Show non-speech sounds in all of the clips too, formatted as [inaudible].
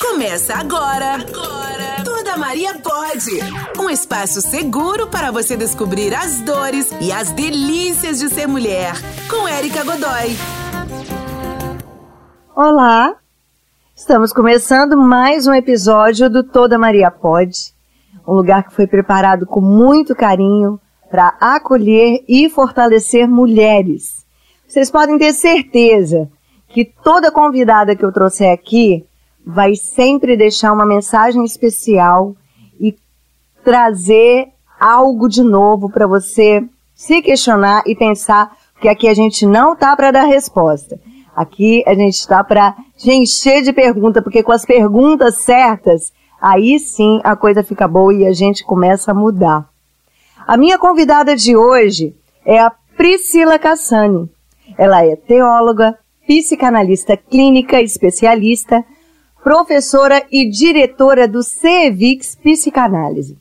Começa agora. Agora. Toda Maria pode. Um espaço seguro para você descobrir as dores e as delícias de ser mulher. Com Érica Godoy. Olá. Estamos começando mais um episódio do Toda Maria Pode. Um lugar que foi preparado com muito carinho para acolher e fortalecer mulheres. Vocês podem ter certeza que toda convidada que eu trouxer aqui vai sempre deixar uma mensagem especial e trazer algo de novo para você se questionar e pensar, porque aqui a gente não tá para dar resposta. Aqui a gente está para encher de perguntas, porque com as perguntas certas, aí sim a coisa fica boa e a gente começa a mudar. A minha convidada de hoje é a Priscila Cassani. Ela é teóloga, psicanalista clínica especialista, professora e diretora do CEVIX Psicanálise,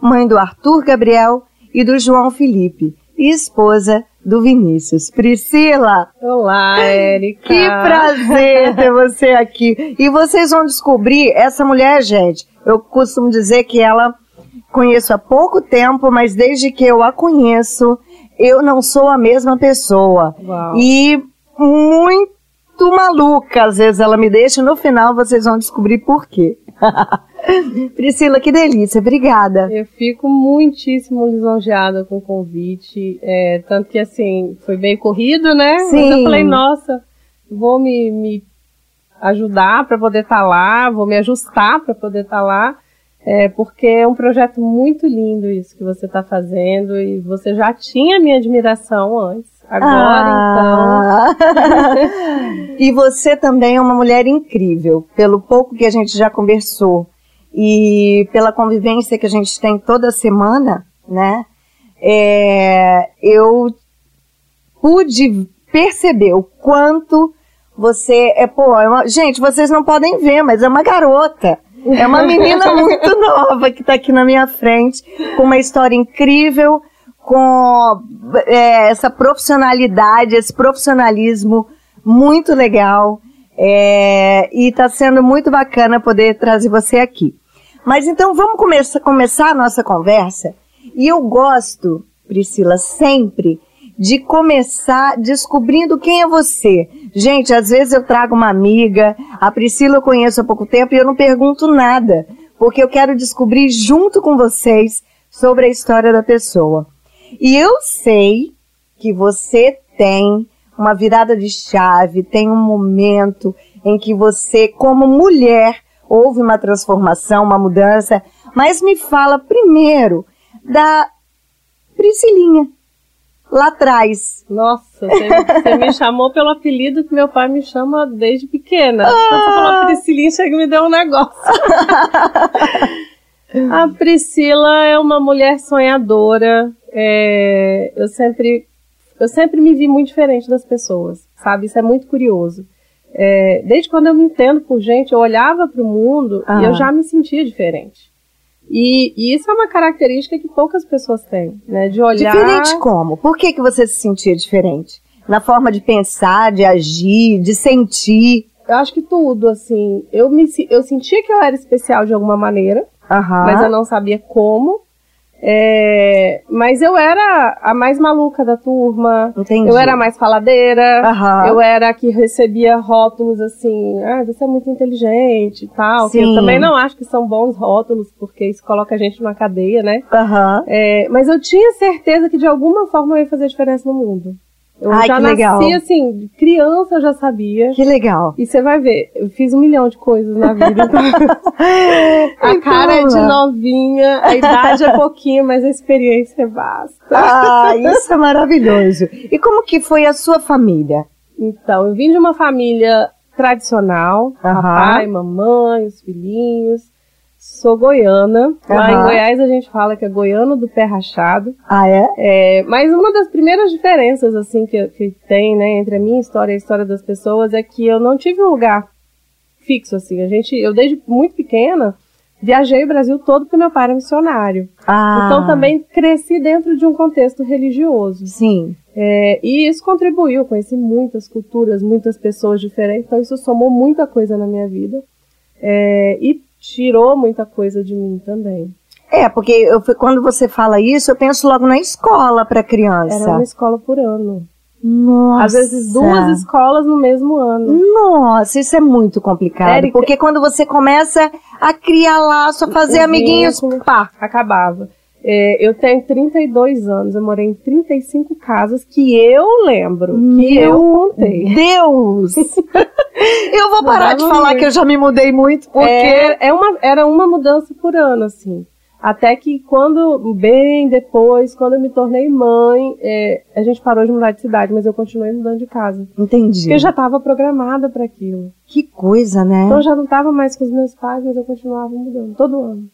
mãe do Arthur Gabriel e do João Felipe, e esposa do Vinícius. Priscila! Olá, Érica! Que prazer ter você aqui. E vocês vão descobrir, essa mulher, gente, eu costumo dizer que ela conheço há pouco tempo, mas desde que eu a conheço, eu não sou a mesma pessoa. Uau. E muito maluca, às vezes ela me deixa, no final vocês vão descobrir por quê. [laughs] Priscila, que delícia, obrigada. Eu fico muitíssimo lisonjeada com o convite, é, tanto que assim, foi bem corrido, né? Sim. Mas eu falei, nossa, vou me, me ajudar para poder estar lá, vou me ajustar para poder estar lá, é, porque é um projeto muito lindo isso que você está fazendo e você já tinha minha admiração antes. Agora, então. Ah. [laughs] e você também é uma mulher incrível, pelo pouco que a gente já conversou e pela convivência que a gente tem toda semana, né? É, eu pude perceber o quanto você é, pô, é uma, gente, vocês não podem ver, mas é uma garota. É uma menina [laughs] muito nova que está aqui na minha frente, com uma história incrível, com é, essa profissionalidade, esse profissionalismo muito legal. É, e está sendo muito bacana poder trazer você aqui. Mas então vamos começar, começar a nossa conversa. E eu gosto, Priscila, sempre de começar descobrindo quem é você. Gente, às vezes eu trago uma amiga, a Priscila eu conheço há pouco tempo e eu não pergunto nada, porque eu quero descobrir junto com vocês sobre a história da pessoa. E eu sei que você tem uma virada de chave, tem um momento em que você, como mulher, houve uma transformação, uma mudança, mas me fala primeiro da Priscilinha lá atrás. Nossa, você, me chamou pelo apelido que meu pai me chama desde pequena. Ah. Você falou Priscilinha, chega e me deu um negócio. [laughs] A Priscila é uma mulher sonhadora. É, eu sempre, eu sempre me vi muito diferente das pessoas, sabe? Isso é muito curioso. É, desde quando eu me entendo por gente, eu olhava para o mundo Ah. e eu já me sentia diferente. E, e isso é uma característica que poucas pessoas têm, né? De olhar. Diferente como? Por que, que você se sentia diferente? Na forma de pensar, de agir, de sentir. Eu acho que tudo, assim. Eu, me, eu sentia que eu era especial de alguma maneira, Aham. mas eu não sabia como. É, mas eu era a mais maluca da turma. Entendi. Eu era a mais faladeira. Aham. Eu era a que recebia rótulos assim, ah, você é muito inteligente e tal. Que Sim. eu também não acho que são bons rótulos, porque isso coloca a gente numa cadeia, né? Aham. É, mas eu tinha certeza que de alguma forma eu ia fazer diferença no mundo. Eu Ai, já que nasci legal. assim, criança eu já sabia. Que legal. E você vai ver, eu fiz um milhão de coisas na vida. [laughs] A Então, cara é de lá. novinha, a idade é pouquinho, mas a experiência é vasta. Ah, isso é maravilhoso. E como que foi a sua família? Então, eu vim de uma família tradicional, Aham. papai, mamãe, os filhinhos. Sou goiana. Lá em. Goiás a gente fala que é goiano do pé rachado. Ah, é? É, mas uma das primeiras diferenças assim que, que tem, né, entre a minha história e a história das pessoas é que eu não tive um lugar fixo assim. A gente, eu desde muito pequena viajei o Brasil todo porque meu pai era missionário. Ah, Então também cresci dentro de um contexto religioso. Sim. É, e isso contribuiu, conheci muitas culturas, muitas pessoas diferentes, então isso somou muita coisa na minha vida. é, e tirou muita coisa de mim também. É, porque eu, quando você fala isso, eu penso logo na escola para criança. Era uma escola por ano. Nossa. Às vezes duas escolas no mesmo ano. Nossa, isso é muito complicado. Érica... Porque quando você começa a criar laço, a fazer amiguinhos, pá, acabava. É, eu tenho 32 anos, eu morei em 35 casas que eu lembro, que Meu eu contei. Deus! [laughs] eu vou parar de falar que eu já me mudei muito, porque... É, é uma, era uma mudança por ano, assim. Até que quando, bem depois, quando eu me tornei mãe, é, a gente parou de mudar de cidade, mas eu continuei mudando de casa. Entendi. Porque eu já estava programada para aquilo. Que coisa, né? Então eu já não estava mais com os meus pais, mas eu continuava mudando, todo ano.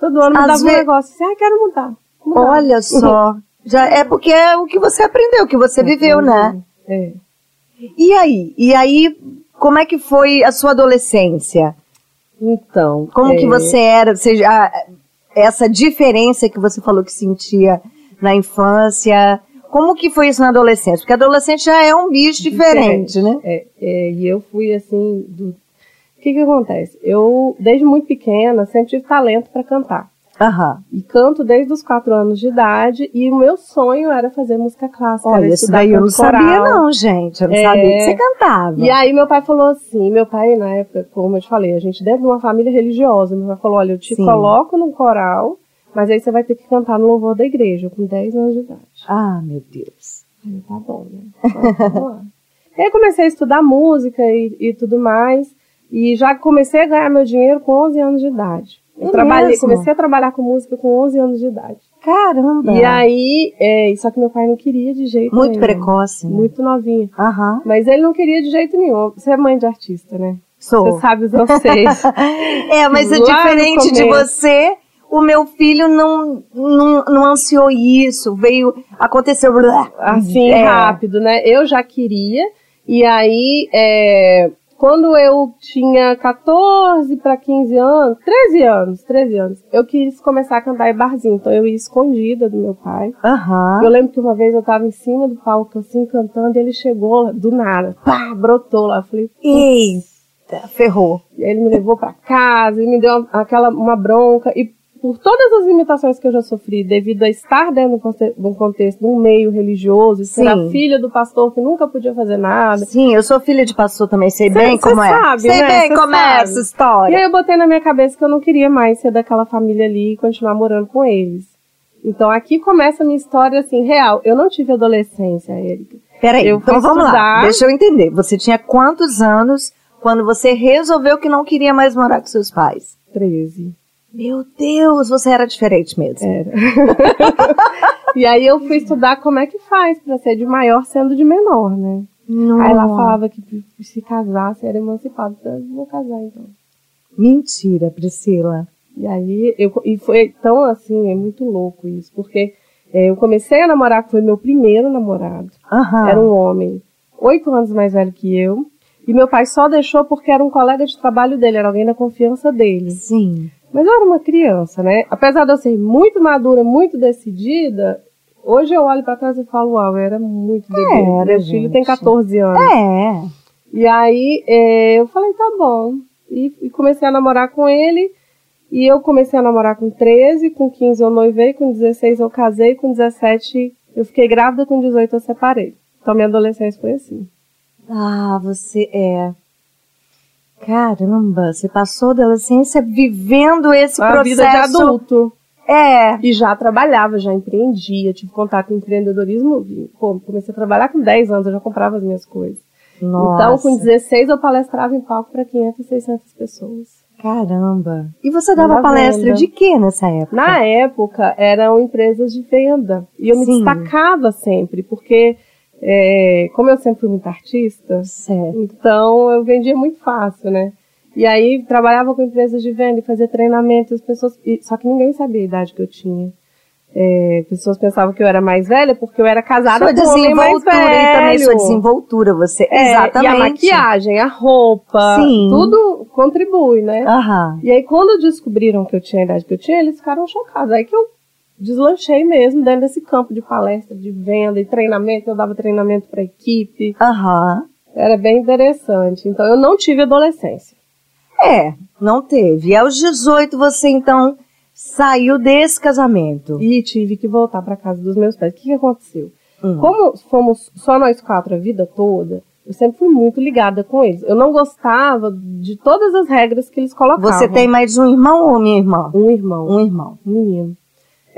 Todo ano mudava ve... um negócio assim, ah, quero mudar. mudar. Olha [laughs] só. Já é porque é o que você aprendeu, o que você viveu, né? É. E aí? E aí, como é que foi a sua adolescência? Então. Como é... que você era? Você já, essa diferença que você falou que sentia na infância. Como que foi isso na adolescência? Porque a adolescente já é um bicho diferente, diferente. né? É, é, e eu fui assim, do... o que que acontece? Eu, desde muito pequena, sempre tive talento para cantar. Uhum. E canto desde os quatro anos de idade e o meu sonho era fazer música clássica. Olha, isso daí eu não coral. sabia não, gente. Eu não é... sabia que você cantava. E aí meu pai falou assim, meu pai na época, como eu te falei, a gente dentro de uma família religiosa, meu pai falou, olha, eu te Sim. coloco no coral, mas aí você vai ter que cantar no louvor da igreja, com 10 anos de idade. Ah, meu Deus. Aí, tá bom, né? Então, [laughs] e aí comecei a estudar música e, e tudo mais, e já comecei a ganhar meu dinheiro com 11 anos de idade. Eu é trabalhei, comecei a trabalhar com música com 11 anos de idade. Caramba! E aí, é, só que meu pai não queria de jeito muito nenhum. Muito precoce. Né? Muito novinha. Aham. Mas ele não queria de jeito nenhum. Você é mãe de artista, né? Sou. Você sabe os vocês. [laughs] é, mas é diferente de você. O meu filho não, não, não ansiou isso, veio, aconteceu assim, é. rápido, né? Eu já queria, e aí, é, quando eu tinha 14 para 15 anos, 13 anos, 13 anos, eu quis começar a cantar em barzinho. Então eu ia escondida do meu pai. Uhum. Eu lembro que uma vez eu tava em cima do palco, assim, cantando, e ele chegou do nada, pá, brotou lá. Eu falei, eita, ferrou. E aí ele me levou para casa e me deu aquela uma bronca. E por todas as limitações que eu já sofri, devido a estar dentro de um contexto, de um meio religioso, ser a filha do pastor que nunca podia fazer nada. Sim, eu sou filha de pastor também, sei cê, bem como é. Sabe, sei né? bem cê como sabe. é essa história. E aí eu botei na minha cabeça que eu não queria mais ser daquela família ali e continuar morando com eles. Então aqui começa a minha história assim, real. Eu não tive adolescência, Erika. Peraí, eu então vamos estudar... lá. Deixa eu entender. Você tinha quantos anos quando você resolveu que não queria mais morar com seus pais? Treze. Meu Deus, você era diferente mesmo. Era. [laughs] e aí eu fui estudar como é que faz para ser de maior sendo de menor, né? Não. Aí ela falava que se casasse era emancipado. Então, vou casar então. Mentira, Priscila. E aí, eu, e foi tão assim, é muito louco isso, porque é, eu comecei a namorar, foi meu primeiro namorado. Uhum. Era um homem, oito anos mais velho que eu, e meu pai só deixou porque era um colega de trabalho dele, era alguém da confiança dele. Sim. Mas eu era uma criança, né? Apesar de eu ser muito madura, muito decidida, hoje eu olho para trás e falo, uau, eu era muito bebê. Era, Meu gente. filho tem 14 anos. É. E aí é, eu falei, tá bom. E, e, comecei a namorar com ele. E eu comecei a namorar com 13, com 15 eu noivei, com 16 eu casei, com 17 eu fiquei grávida, com 18 eu separei. Então minha adolescência foi assim. Ah, você é. Caramba, você passou da adolescência vivendo esse a processo. vida de adulto. É. E já trabalhava, já empreendia, tive contato com empreendedorismo. Pô, comecei a trabalhar com 10 anos, eu já comprava as minhas coisas. Nossa. Então, com 16, eu palestrava em palco para 500, 600 pessoas. Caramba! E você dava palestra venda. de quê nessa época? Na época, eram empresas de venda. E eu Sim. me destacava sempre, porque é, como eu sempre fui muito artista, certo. então eu vendia muito fácil, né? E aí trabalhava com empresas de venda e fazia treinamento, as pessoas, só que ninguém sabia a idade que eu tinha. É, pessoas pensavam que eu era mais velha porque eu era casada sua com um homem mais velho. E também sua desenvoltura, você. É, exatamente. E a maquiagem, a roupa, Sim. tudo contribui, né? Uhum. E aí quando descobriram que eu tinha a idade que eu tinha, eles ficaram chocados. Aí que eu deslanchei mesmo dentro desse campo de palestra, de venda e treinamento. Eu dava treinamento para equipe. Aham. Era bem interessante. Então eu não tive adolescência. É, Não teve. E aos 18 você então saiu desse casamento. E tive que voltar para casa dos meus pais. O que, que aconteceu? Hum. Como fomos só nós quatro a vida toda, eu sempre fui muito ligada com eles. Eu não gostava de todas as regras que eles colocavam. Você tem mais um irmão ou minha irmã? um irmão, Um irmão. um menino.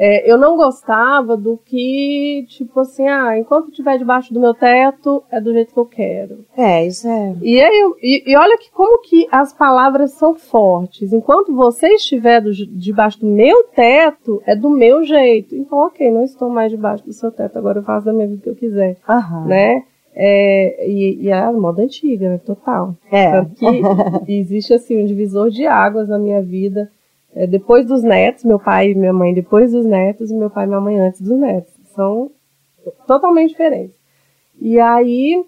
É, eu não gostava do que, tipo assim, ah, enquanto estiver debaixo do meu teto, é do jeito que eu quero. É, isso é. E, aí, eu- e, e olha que como que as palavras são fortes. Enquanto você estiver do- debaixo do meu teto, é do meu jeito. Então, ok, não estou mais debaixo do seu teto, agora eu faço da minha vida o que eu quiser, Aham. né? É, e, e é a moda antiga, né? Total. É. Tanto que [laughs] existe, assim, um divisor de águas na minha vida. É, depois dos netos, meu pai e minha mãe depois dos netos, e meu pai e minha mãe antes dos netos. São totalmente diferentes. E aí,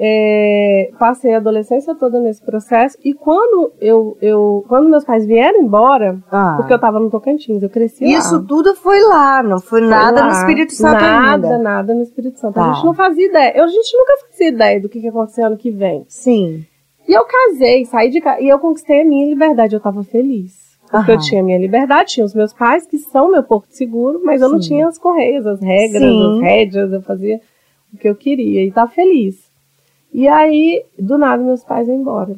é, passei a adolescência toda nesse processo. E quando eu, eu quando meus pais vieram embora, Ah. porque eu tava no Tocantins, eu cresci lá. Isso tudo foi lá, não foi Foi nada no lá. Espírito Santo nada, ainda. Nada, no Espírito Santo. Tá. A gente não fazia ideia. Eu, a gente nunca fazia ideia do que, que ia acontecer ano que vem. Sim. E eu casei, saí de casa, e eu conquistei a minha liberdade, eu tava feliz. Porque Aham. eu tinha minha liberdade, tinha os meus pais, que são meu porto seguro, mas eu não tinha as correias, as regras, Sim. as rédeas, eu fazia o que eu queria, e tava feliz. E aí, do nada, meus pais vão embora.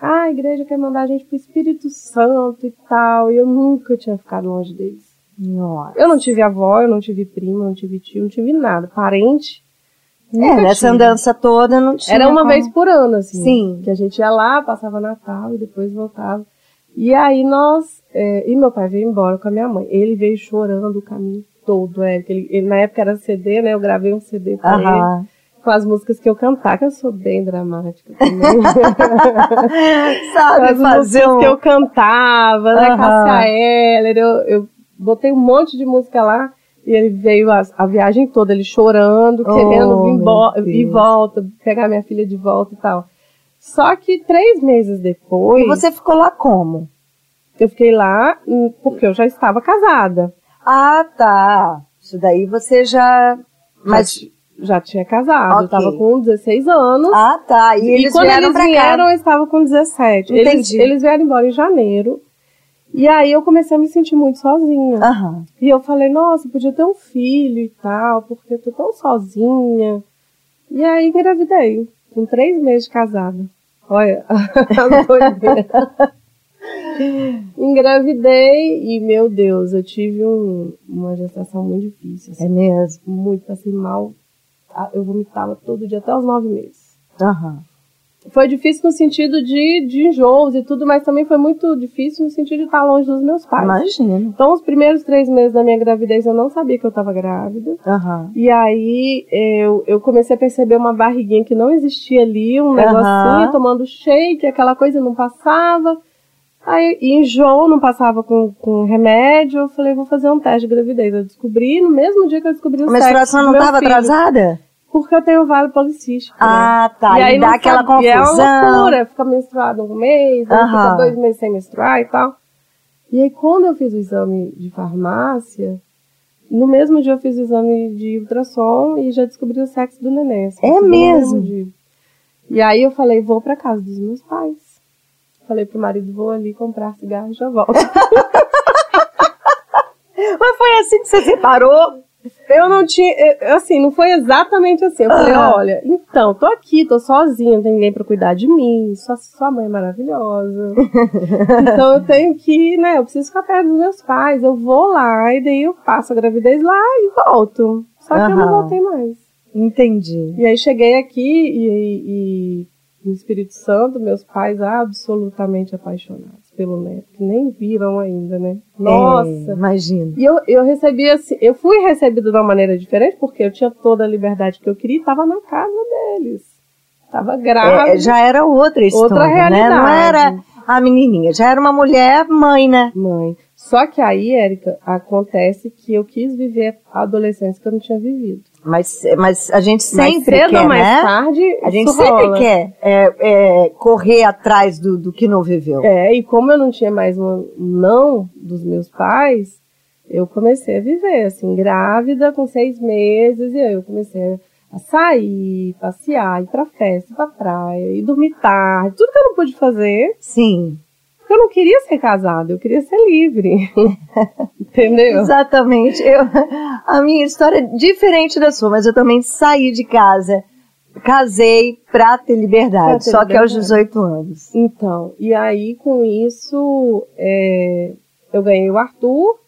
Ah, a igreja quer mandar a gente pro Espírito Santo e tal, e eu nunca tinha ficado longe deles. Nossa. Eu não tive avó, eu não tive prima, não tive tio, não tive nada. Parente. É, nessa tive. andança toda não tinha. Era uma como- vez por ano, assim. Sim. Que a gente ia lá, passava Natal e depois voltava. E aí nós. é, e meu pai veio embora com a minha mãe. Ele veio chorando o caminho todo. É, ele, ele- na época era CD, né? Eu gravei um CD pra ele, com as músicas que eu cantava, que eu sou bem dramática também. [laughs] Sabe as fazer músicas um... que eu cantava, né? Aham. Cássia Eller, eu, eu botei um monte de música lá. E ele veio a, a viagem toda, ele chorando, Oh, querendo vir e volta, pegar minha filha de volta e tal. Só que três meses depois, E você ficou lá como? eu fiquei lá hum, porque eu já estava casada. Ah, tá. Isso daí você já... Mas... Já, já tinha casado, Ok. eu estava com 16 anos. Ah, tá. E, eles quando vieram eles vieram, cá. eu estava com 17. Eles, Entendi. eles vieram embora em janeiro. E aí eu comecei a me sentir muito sozinha. Aham. E eu falei, nossa, eu podia ter um filho e tal, porque eu tô tão sozinha. E aí engravidei, com três meses de casada. Olha, [laughs] a doideira. Engravidei e, meu Deus, eu tive um- uma gestação muito difícil. assim, É mesmo. muito, passei mal. Ah, Eu vomitava todo dia, até os nove meses. Aham. Foi difícil no sentido de, de enjoos e tudo, mas também foi muito difícil no sentido de estar longe dos meus pais. Imagino. Então, os primeiros três meses da minha gravidez, eu não sabia que eu estava grávida. Aham. E aí, eu, eu comecei a perceber uma barriguinha que não existia ali, um Aham. negocinho, tomando shake, aquela coisa não passava. Aí, e enjoo, não passava com, com remédio. Eu falei, vou fazer um teste de gravidez. Eu descobri, no mesmo dia que eu descobri o A menstruação não estava atrasada? Porque eu tenho vale policístico. né? Ah, tá. E E, aí dá aquela sabe- e É uma confusão. loucura, fica menstruada um mês, fica dois meses sem menstruar e tal. E aí, quando eu fiz o exame de farmácia, no mesmo dia eu fiz o exame de ultrassom e já descobri o sexo do neném. assim, É mesmo? E aí eu falei, vou pra casa dos meus pais. Falei pro marido, vou ali comprar cigarro e já volto. [laughs] Mas foi assim que você separou? Eu não tinha, assim, não foi exatamente assim. Eu falei, Ah. olha, então, tô aqui, tô sozinha, não tem ninguém pra cuidar de mim, sua, sua mãe é maravilhosa. [laughs] então eu tenho que, né, eu preciso ficar perto dos meus pais, eu vou lá, e daí eu passo a gravidez lá e volto. Só que eu não voltei mais. Entendi. E aí cheguei aqui e, e no Espírito Santo, meus pais absolutamente apaixonados pelo neto, que nem viram ainda, né? Nossa! É, imagino. E eu, eu recebi assim, eu fui recebida de uma maneira diferente, porque eu tinha toda a liberdade que eu queria e estava na casa deles. Tava grávida. É, já era outra história, Outra né? Não realidade. era a menininha, já era uma mulher mãe, né? Mãe. Só que aí, Érica, acontece que eu quis viver a adolescência que eu não tinha vivido. Mas, mas a gente mais sempre cedo quer, ou mais né? tarde, A gente sempre rola. quer é, é, correr atrás do, do que não viveu. É, e como eu não tinha mais um não dos meus pais, eu comecei a viver, assim, grávida com seis meses, e aí eu comecei a sair, passear, ir pra festa, ir pra praia, ir dormir tarde, tudo que eu não pude fazer, Sim. Porque eu não queria ser casada, eu queria ser livre. [laughs] Entendeu? Exatamente. Eu, a minha história é diferente da sua, mas eu também saí de casa. Casei pra ter liberdade, Pra ter só que aos liberdade. 18 anos. Então, e aí com isso, é, eu ganhei o Arthur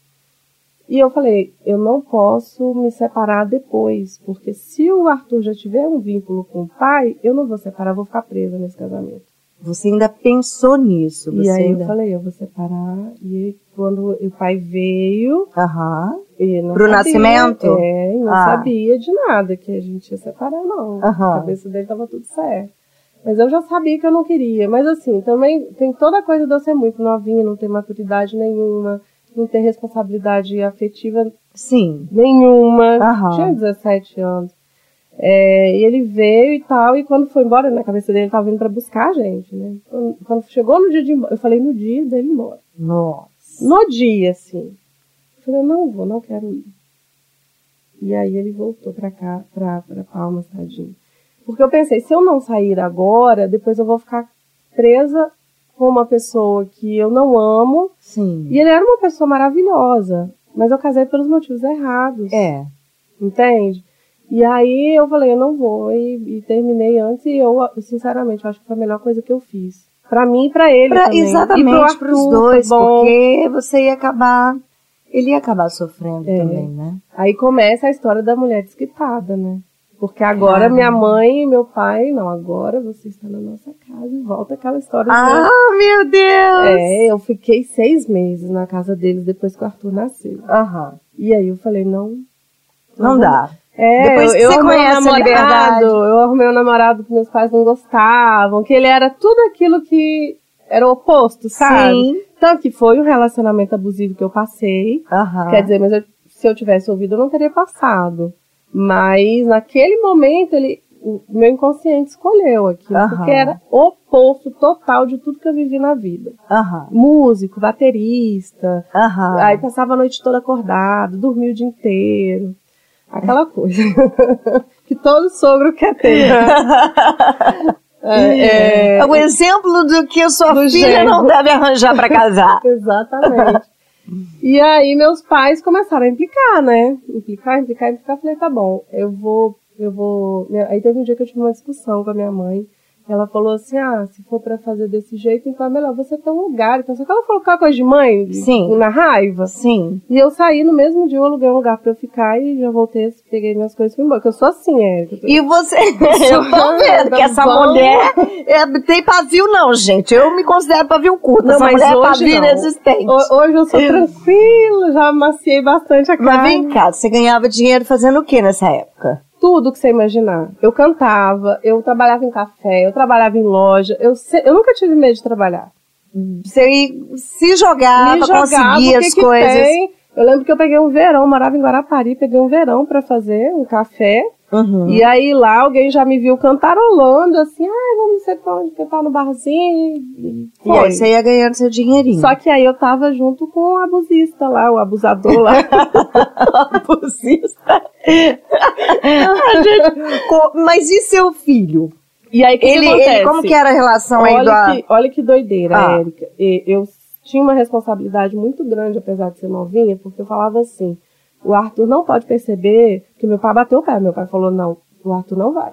e eu falei, eu não posso me separar depois, porque se o Arthur já tiver um vínculo com o pai, eu não vou separar, vou ficar presa nesse casamento. Você ainda pensou nisso? Você e aí ainda... eu falei, eu vou separar. E quando o pai veio, não Pro sabia, nascimento? É, não Ah. sabia de nada que a gente ia separar, não. Aham. A cabeça dele tava tudo certo. Mas eu já sabia que eu não queria. Mas assim, também tem toda a coisa de eu ser muito novinha, não ter maturidade nenhuma, não ter responsabilidade afetiva Sim. nenhuma. Aham. Tinha 17 anos. É, e ele veio e tal, e quando foi embora, na cabeça dele, ele tava vindo pra buscar a gente, né? Quando, quando chegou no dia de embora, eu falei no dia dele ir embora. Nossa. No dia, assim. Eu falei, não vou, não quero ir. E aí ele voltou pra cá, pra, pra Palmas, tadinho. Porque eu pensei, se eu não sair agora, depois eu vou ficar presa com uma pessoa que eu não amo. Sim. E ele era uma pessoa maravilhosa. Mas eu casei pelos motivos errados. É. Entende? E aí eu falei, eu não vou. E, e terminei antes. E eu, sinceramente, eu acho que foi a melhor coisa que eu fiz. Pra mim e pra ele Pra- também. exatamente e para os Arthur, dois, bom. porque você ia acabar. Ele ia acabar sofrendo É. também, né? Aí começa a história da mulher desquitada, né? Porque agora Caramba. minha mãe e meu pai, não, agora você está na nossa casa e volta aquela história. de- Ah, meu Deus! É, eu fiquei seis meses na casa deles depois que o Arthur nasceu. Aham. E aí eu falei, não. Não vou- dá. É, Depois eu, que eu você arrumei um conhece a namorado, liberdade. Eu arrumei um namorado que meus pais não gostavam, que ele era tudo aquilo que era o oposto, sabe? Sim. Tanto que foi um relacionamento abusivo que eu passei. Aham. Quer dizer, mas eu- se eu tivesse ouvido, eu não teria passado. Mas naquele momento, ele, o meu inconsciente escolheu aquilo, Aham. porque era o oposto total de tudo que eu vivi na vida. Aham. Músico, baterista, Aham. aí passava a noite toda acordado, dormia o dia inteiro. Aquela coisa [laughs] que todo sogro quer ter. né? [laughs] É, é, É o exemplo do que a sua Do filha genro. não deve arranjar pra casar. [laughs] Exatamente. E aí meus pais começaram a implicar, né? Implicar, implicar, implicar. Falei, tá bom, eu vou, eu vou. Aí teve um dia que eu tive uma discussão com a minha mãe. Ela falou assim, ah, se for pra fazer desse jeito, então é melhor você ter um lugar. Então, só que ela falou coisa de mãe, Sim. na raiva. Sim. E eu saí no mesmo dia, eu aluguei um lugar pra eu ficar e já voltei, peguei minhas coisas e fui embora. Porque eu sou assim, Érica. E você. [laughs] Eu tô vendo que essa Vamos. mulher é, tem pavio, não, gente. Eu me considero pavio curto. Não, essa mas mulher é hoje pavio não. inexistente. Ho- Hoje eu sou tranquila, já amaciei bastante a Mas carne. vem cá, você ganhava dinheiro fazendo o que nessa época? Tudo que você imaginar. Eu cantava, eu trabalhava em café, eu trabalhava em loja, eu, eu nunca tive medo de trabalhar. Você se jogava, Me jogava, conseguia que as que coisas. tem? Eu lembro que eu peguei um verão, morava em Guarapari, peguei um verão pra fazer um café. Uhum. E aí lá alguém já me viu cantarolando, assim, ah, vamos não sei pra onde que tá no barzinho. E E aí foi. você ia ganhando seu dinheirinho. Só que aí eu tava junto com o abusista lá, o abusador lá. [laughs] [laughs] abusista. A gente- Mas e seu filho? E aí que, que Ele, acontece? ele, como que era a relação aí do... Olha que, olha que doideira, Ah. Érica. Eu tinha uma responsabilidade muito grande, apesar de ser novinha, porque eu falava assim: o Arthur não pode perceber que meu pai bateu o pé. Meu pai falou: não, o Arthur não vai.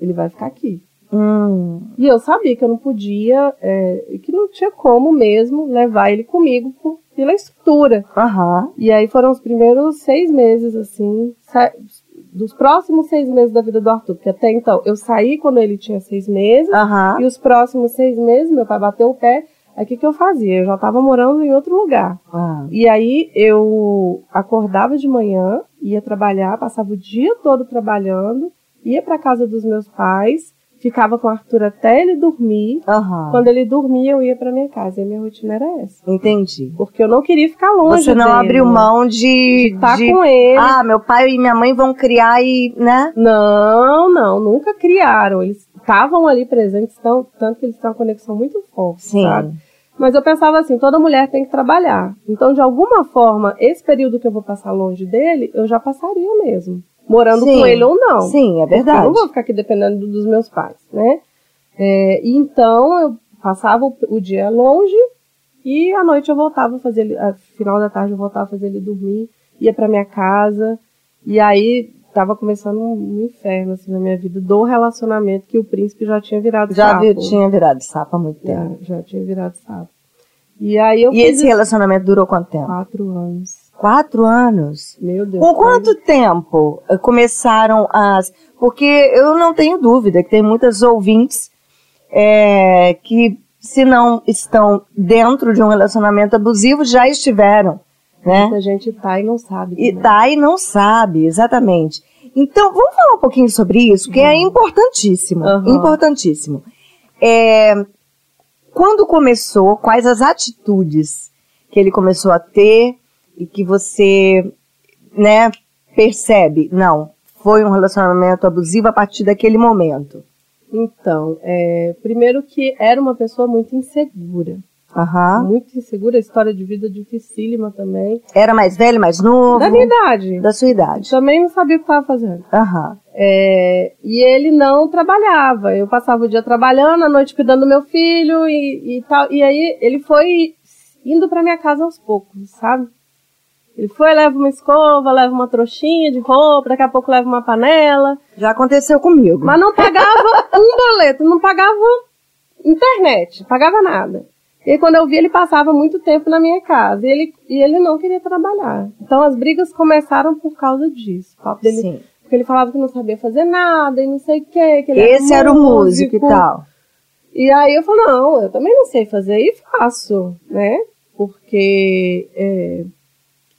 Ele vai ficar aqui. Hum, E eu sabia que eu não podia, é, que não tinha como mesmo levar ele comigo por- pela estrutura. Aham. E aí foram os primeiros seis meses, assim, dos próximos seis meses da vida do Arthur. Porque até então, eu saí quando ele tinha seis meses. Aham. E os próximos seis meses, meu pai bateu o pé. Aí o que, que eu fazia? Eu já estava morando em outro lugar. Ah. E aí eu acordava de manhã, ia trabalhar, passava o dia todo trabalhando, ia para casa dos meus pais, ficava com o Arthur até ele dormir. Aham. Quando ele dormia, eu ia para minha casa. E a minha rotina era essa. Entendi. Porque eu não queria ficar longe Você não dele, abriu mão de... de estar de- com ele. Ah, meu pai e minha mãe vão criar e, né? Não, não, nunca criaram. Eles estavam ali presentes, tão, tanto que eles têm uma conexão muito forte, Sim. sabe? Mas eu pensava assim, toda mulher tem que trabalhar. Então, de alguma forma, esse período que eu vou passar longe dele, eu já passaria mesmo. Morando Sim. com ele ou não. Sim, é Porque Eu verdade. não vou ficar aqui dependendo do- dos meus pais, né? É, e então, eu passava o, o dia longe E à noite eu voltava a fazer ele, a final da tarde eu voltava a fazer ele dormir, ia para minha casa, e aí tava começando um, inferno assim na minha vida do relacionamento que o príncipe já tinha virado já sapo. Já tinha virado sapo há muito tempo. Já, já tinha virado sapo. E aí eu E esse relacionamento durou quanto tempo? Quatro anos. Quatro anos? Meu Deus. Com quanto tempo começaram as. Porque eu não tenho dúvida que tem muitas ouvintes é, que, se não estão dentro de um relacionamento abusivo, já estiveram. Né? Muita gente tá e não sabe. E tá e não sabe, exatamente. Então, vamos falar um pouquinho sobre isso, que uhum. é importantíssimo. Uhum. Importantíssimo. É, quando começou, quais as atitudes que ele começou a ter e que você, né, percebe? Não, foi um relacionamento abusivo a partir daquele momento. Então, é, primeiro que era uma pessoa muito insegura. Uhum. Muito insegura, história de vida dificílima também. Era mais velho, mais novo? Da minha idade. Da sua idade. Também não sabia o que estava fazendo. Uhum. É, e ele não trabalhava. Eu passava o dia trabalhando, a noite cuidando do meu filho e, e tal. E aí ele foi indo para minha casa aos poucos, sabe? Ele foi, leva uma escova, leva uma trouxinha de roupa, daqui a pouco leva uma panela. Já aconteceu comigo. Mas não pagava um boleto, não pagava internet, pagava nada. E quando eu vi, ele passava muito tempo na minha casa e ele, e ele não queria trabalhar. Então as brigas começaram por causa disso. Dele, Sim. Porque ele falava que não sabia fazer nada e não sei o quê. Que Esse era, era o músico e tal. E aí eu falei, não, eu também não sei fazer e faço, né? Porque. É...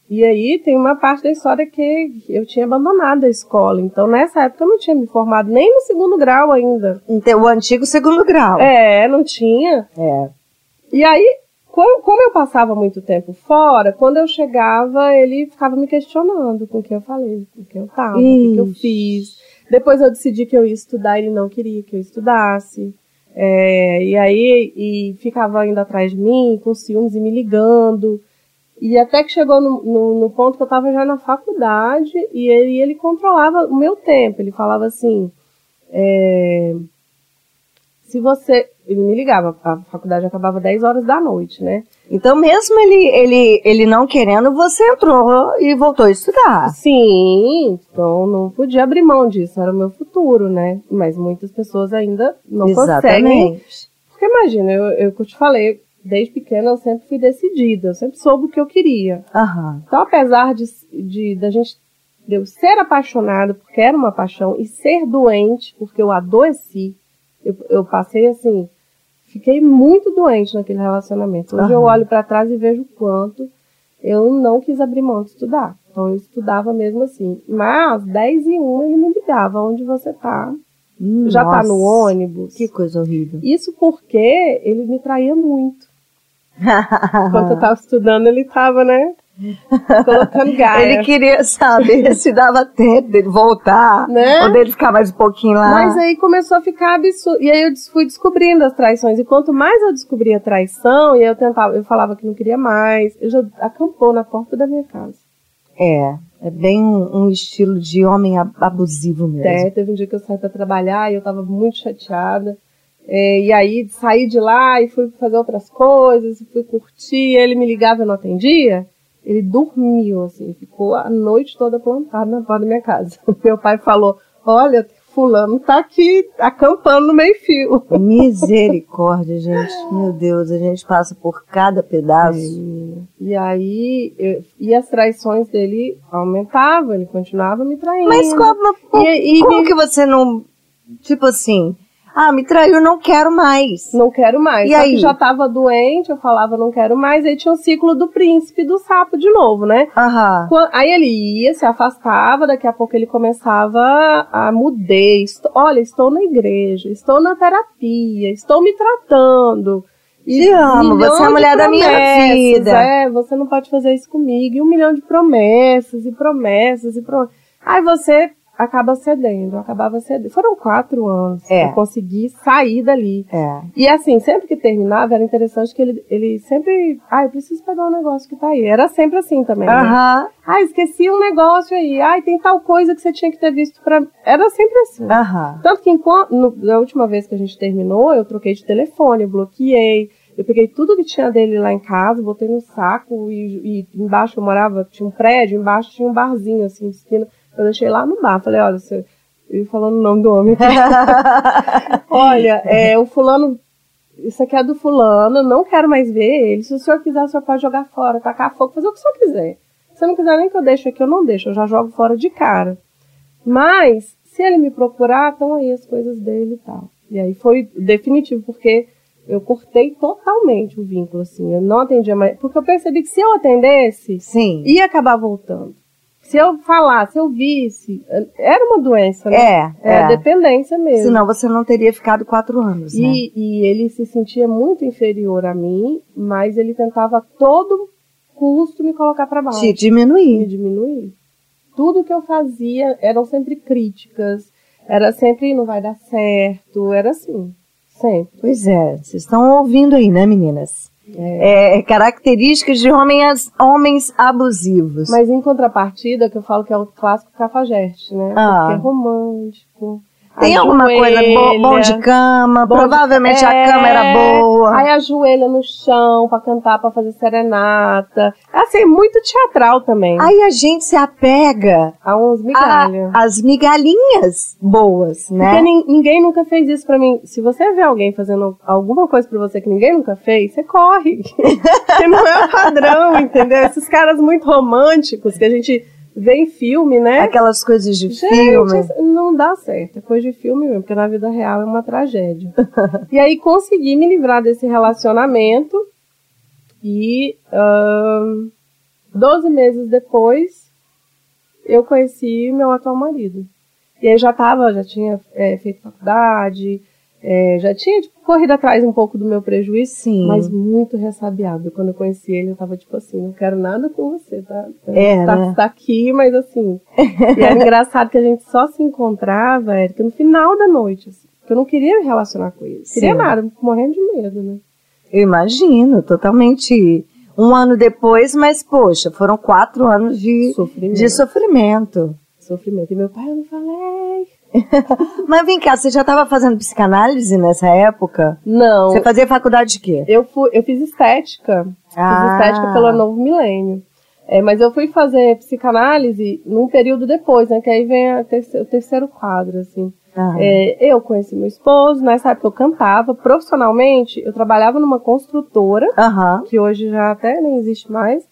E aí tem uma parte da história que eu tinha abandonado a escola. Então nessa época eu não tinha me formado nem no segundo grau ainda. Então, o antigo segundo grau. É, não tinha. É. E aí, como eu passava muito tempo fora, quando eu chegava, ele ficava me questionando com o que eu falei, com o que eu tava, o que, que eu fiz. Depois eu decidi que eu ia estudar, ele não queria que eu estudasse. É, e aí, e ficava indo atrás de mim, com ciúmes e me ligando. E até que chegou no, no, no ponto que eu estava já na faculdade e ele, ele controlava o meu tempo. Ele falava assim: é, se você. Ele me ligava, a faculdade acabava 10 horas da noite, né? Então, mesmo ele, ele, ele não querendo, você entrou e voltou a estudar. Sim, então não podia abrir mão disso, era o meu futuro, né? Mas muitas pessoas ainda não Exatamente. conseguem. Porque imagina, eu, eu, eu te falei, desde pequena eu sempre fui decidida, eu sempre soube o que eu queria. Uhum. Então, apesar de, de da gente de eu ser apaixonada, porque era uma paixão, e ser doente, porque eu adoeci, eu, eu passei assim, fiquei muito doente naquele relacionamento. Hoje uhum. eu olho para trás e vejo o quanto eu não quis abrir mão de estudar. Então eu estudava mesmo assim. Mas 10 e 1 ele me ligava, onde você tá? Nossa, Já tá no ônibus? Que coisa horrível. Isso porque ele me traía muito. [laughs] Enquanto eu tava estudando, ele tava, né? Colocando gás. [laughs] Ele queria saber [laughs] se dava tempo dele voltar, né? ou dele ficar mais um pouquinho lá. Mas aí começou a ficar absurdo. E aí eu fui descobrindo as traições. E quanto mais eu descobria a traição, e eu tentava, eu falava que não queria mais, ele já acampou na porta da minha casa. É, é bem um, um estilo de homem abusivo mesmo. É, teve um dia que eu saí para trabalhar e eu tava muito chateada. É, e aí saí de lá e fui fazer outras coisas, fui curtir, ele me ligava e eu não atendia. Ele dormiu, assim, ficou a noite toda plantado na porta da minha casa. [laughs] Meu pai falou: Olha, Fulano tá aqui acampando no meio-fio. [laughs] Misericórdia, gente. Meu Deus, a gente passa por cada pedaço. É. E aí, eu, e as traições dele aumentavam, ele continuava me traindo. Mas como, e, e como me... que você não. Tipo assim, ah, me traiu, não quero mais. Não quero mais. E Só aí? que já tava doente, eu falava não quero mais, aí tinha o ciclo do príncipe do sapo de novo, né? Aham. Quan- Aí ele ia, se afastava, daqui a pouco ele começava a mudei. Olha, estou na igreja, estou na terapia, estou me tratando. E Te amo, você é a mulher da minha vida. É, você não pode fazer isso comigo. E um milhão de promessas, e promessas, e promessas. Aí você acaba cedendo, eu acabava cedendo. Foram quatro anos É. eu conseguir sair dali. É. E assim, sempre que terminava, era interessante que ele, ele sempre. Ah, eu preciso pegar um negócio que tá aí. Era sempre assim também. Né? Aham. Ah, esqueci um negócio aí. Ah, tem tal coisa que você tinha que ter visto pra. Era sempre assim. Aham. Tanto que enquanto, no- na última vez que a gente terminou, eu troquei de telefone, eu bloqueei. Eu peguei tudo que tinha dele lá em casa, botei no saco e, e embaixo eu morava, tinha um prédio, embaixo tinha um barzinho assim, esquina. Eu deixei lá no bar. Falei, olha, você. Eu falando o nome do homem. [laughs] olha, é, o fulano. Isso aqui é do fulano, não quero mais ver ele. Se o senhor quiser, o senhor pode jogar fora, tacar fogo, fazer o que o senhor quiser. Se não quiser nem que eu deixe aqui, eu não deixo, eu já jogo fora de cara. Mas, se ele me procurar, estão aí as coisas dele e tal. E aí foi definitivo, porque eu cortei totalmente o vínculo, assim. Eu não atendia mais. Porque eu percebi que se eu atendesse, Sim. ia acabar voltando. Se eu falasse, se eu visse, era uma doença, né? É, é, é. dependência mesmo. Senão você não teria ficado quatro anos, né? E, e ele se sentia muito inferior a mim, mas ele tentava a todo custo me colocar para baixo. Te Me diminuir. diminuir. Tudo que eu fazia eram sempre críticas, era sempre não vai dar certo, era assim, sempre. Pois é, vocês estão ouvindo aí, né, meninas? É, características de homens, homens abusivos. Mas em contrapartida, que eu falo que é o clássico cafajeste, né? Ah. Porque é romântico. Tem alguma coisa bo- bom de cama, Bom de- provavelmente É. a cama era boa. Aí ajoelha no chão pra cantar, pra fazer serenata. Assim, muito teatral também. Aí a gente se apega Há uns migalhas. às migalhinhas boas, Porque né? nin- ninguém nunca fez isso pra mim. Se você vê alguém fazendo alguma coisa pra você que ninguém nunca fez, você corre. [laughs] Porque não é o padrão, entendeu? Esses caras muito românticos que a gente vê em filme, né? Aquelas coisas de Gente, filme. não dá certo. É coisa de filme mesmo, porque na vida real é uma tragédia. [laughs] e aí consegui me livrar desse relacionamento e ahn, 12 meses depois eu conheci meu atual marido. E aí já tava, já tinha é, feito faculdade, é, já tinha tipo, corrido atrás um pouco do meu prejuízo, Sim. mas muito ressabiado. Quando eu conheci ele, eu tava tipo assim, não quero nada com você, tá? É, tá, né? tá aqui, mas assim. e era engraçado que a gente só se encontrava, Érica, no final da noite, assim. Porque eu não queria me relacionar com ele. Queria Sim. nada, morrendo de medo, né? Eu imagino, totalmente. Um ano depois, mas poxa, foram quatro anos de, Sofrimento. de sofrimento. Sofrimento. E meu pai, eu não falei. [laughs] Mas vem cá, você já estava fazendo psicanálise nessa época? Não. Você fazia faculdade de quê? Eu, fui, eu fiz estética. Ah. Fiz estética pelo novo milênio. É, mas eu fui fazer psicanálise num período depois, né? Que aí vem a terce- o terceiro quadro, assim. Ah. É, eu conheci meu esposo, nessa época eu cantava. Profissionalmente, eu trabalhava numa construtora, Aham. que hoje já até nem existe mais,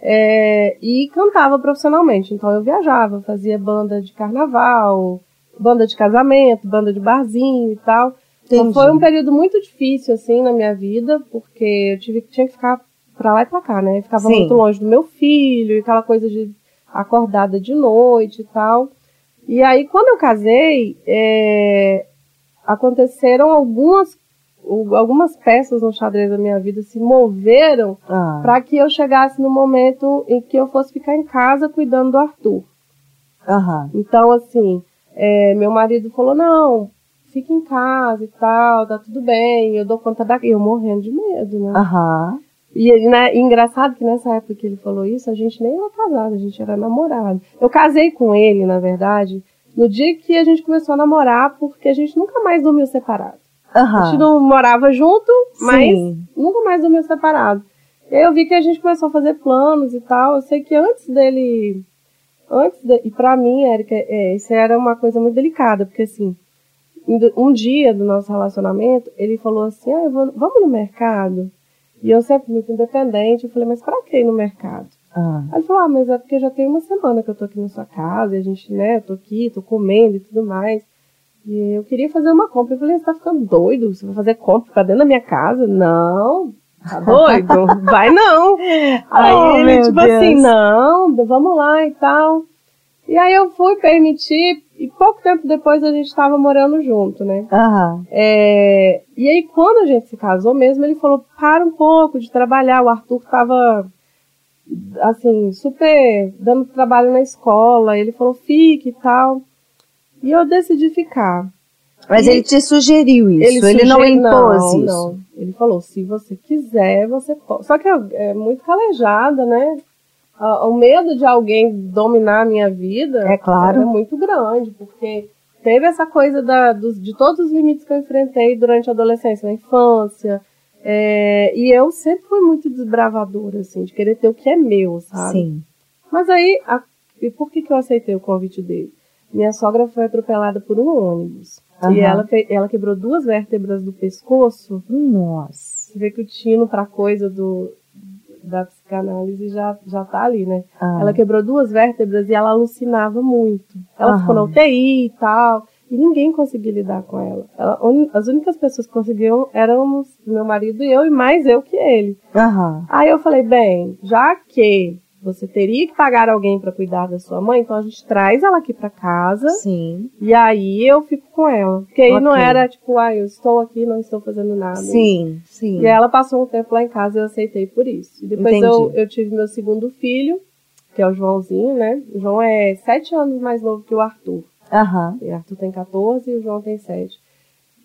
é, e cantava profissionalmente. Então eu viajava, fazia banda de carnaval, banda de casamento, banda de barzinho e tal. Então Entendi. foi um período muito difícil, assim, na minha vida, porque eu tive, tinha que ficar pra lá e pra cá, né? Eu ficava Sim. muito longe do meu filho, e aquela coisa de acordada de noite e tal. E aí, quando eu casei, é, aconteceram algumas, algumas peças no xadrez da minha vida se moveram Ah. para que eu chegasse no momento em que eu fosse ficar em casa cuidando do Arthur. Aham. Então, assim, é, meu marido falou, não, fica em casa e tal, tá tudo bem, eu dou conta daqui. Eu morrendo de medo, né? Aham. E, ele, né, e engraçado que nessa época que ele falou isso, a gente nem era casado, a gente era namorado. Eu casei com ele, na verdade, no dia que a gente começou a namorar, porque a gente nunca mais dormiu separado. A gente não morava junto, mas Sim. nunca mais dormiu separado. E aí eu vi que a gente começou a fazer planos e tal. Eu sei que antes dele. Antes de, e pra mim, Érica, é, isso era uma coisa muito delicada, porque assim, um- dia do nosso relacionamento, ele falou assim: ah, vou- vamos no mercado? E eu sempre muito independente, eu falei, mas pra que ir no mercado? Ah. Aí ele falou, ah, mas é porque já tem uma semana que eu tô aqui na sua casa, e a gente, né, eu tô aqui, tô comendo e tudo mais. E eu queria fazer uma compra. Eu falei, você tá ficando doido? Você vai fazer compra pra dentro da minha casa? Não, tá [laughs] doido? vai não. [laughs] Aí Oh, ele, tipo Deus. assim, não, vamos lá e tal. E aí eu fui permitir, e pouco tempo depois a gente tava morando junto, né? Aham. É, e aí, quando a gente se casou mesmo, ele falou: para um pouco de trabalhar. O Arthur tava, assim, super dando trabalho na escola. Ele falou: fique e tal. E eu decidi ficar. Mas E- ele te sugeriu isso, ele, não sugere- impôs não, isso. Não. Ele falou: se você quiser, você pode. Só que é, é muito calejada, né? Ah, O medo de alguém dominar a minha vida É claro. é muito grande, porque teve essa coisa da, dos, de todos os limites que eu enfrentei durante a adolescência, na infância. É, e eu sempre fui muito desbravadora, assim, de querer ter o que é meu, sabe? Sim. Mas aí, a, e por que, que eu aceitei o convite dele? Minha sogra foi atropelada por um ônibus. Aham. E ela, ela quebrou duas vértebras do pescoço. Nossa. Você vê que o tino pra coisa do, da psicanálise já, já tá ali, né? Ah. Ela quebrou duas vértebras e ela alucinava muito. Ela Aham. ficou na UTI e tal. E ninguém conseguia lidar com ela. Ela- un- As únicas pessoas que conseguiam éramos meu marido e eu, e mais eu que ele. Aí eu falei, bem, já que você teria que pagar alguém para cuidar da sua mãe, então a gente traz ela aqui para casa Sim. e aí eu fico com ela. Porque aí não Ok. era tipo, ah, eu estou aqui, não estou fazendo nada. Sim, sim. E ela passou um tempo lá em casa e eu aceitei por isso. E depois Entendi. eu, eu tive meu segundo filho, que é o Joãozinho, né? O João é sete anos mais novo que o Arthur. Aham. O Arthur tem 14 e o João tem 7.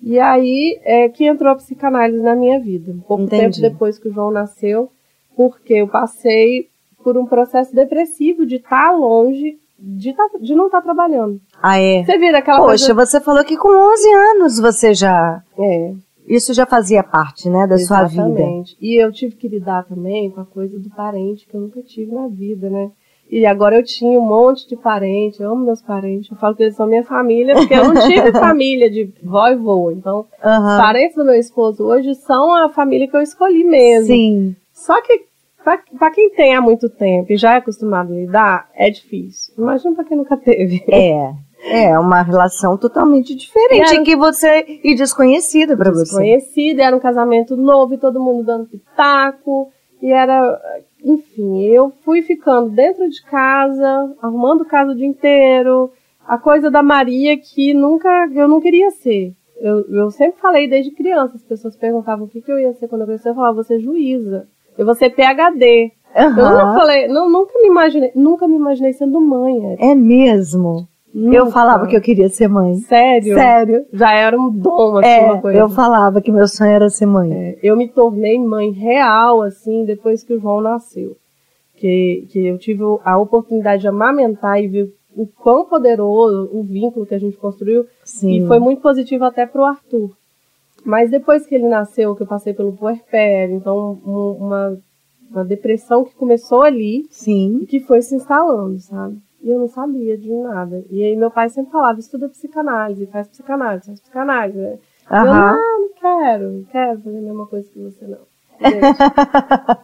E aí é que entrou a psicanálise na minha vida. Um pouco Entendi. tempo depois que o João nasceu, porque eu passei por um processo depressivo de estar longe, de, tá- de não estar trabalhando. Ah, é. Você vira aquela Poxa, coisa... você falou que com 11 anos você já. É, Isso já fazia parte, né, da sua vida. exatamente. E eu tive que lidar também com a coisa do parente que eu nunca tive na vida, né? E agora eu tinha um monte de parente, eu amo meus parentes, eu falo que eles são minha família, porque eu não tive [laughs] família de vó e vô. Então, Os Aham. parentes do meu esposo hoje são a família que eu escolhi mesmo. Sim. Só que pra, pra quem tem há muito tempo e já é acostumado a lidar, é difícil. Imagina pra quem nunca teve. É. É uma relação totalmente diferente E era- que você e desconhecida pra você. Desconhecida, era um casamento novo e todo mundo dando pitaco. E era. Enfim, eu fui ficando dentro de casa, arrumando casa o dia inteiro. A coisa da Maria que nunca eu não queria ser. Eu, eu sempre falei desde criança, as pessoas perguntavam o que, que eu ia ser quando eu crescer, eu falava, você juíza. Eu vou ser PHD. Eu nunca falei, não, nunca me imaginei, nunca me imaginei sendo mãe. Érica. É mesmo. Eu Nunca. falava que eu queria ser mãe. Sério? Sério. Já era um dom, assim, É, uma coisa. eu falava que meu sonho era ser mãe. É, eu me tornei mãe real, assim, depois que o João nasceu. Que, que eu tive a oportunidade de amamentar e ver o quão poderoso o vínculo que a gente construiu. Sim. E foi muito positivo até pro Arthur. Mas depois que ele nasceu, que eu passei pelo puerpério, então um- uma, uma depressão que começou ali Sim. e que foi se instalando, sabe? E eu não sabia de nada. E aí meu pai sempre falava, estuda psicanálise, faz psicanálise, faz psicanálise, né? Eu, Aham. não, quero, não quero fazer a mesma coisa que você, não. [laughs]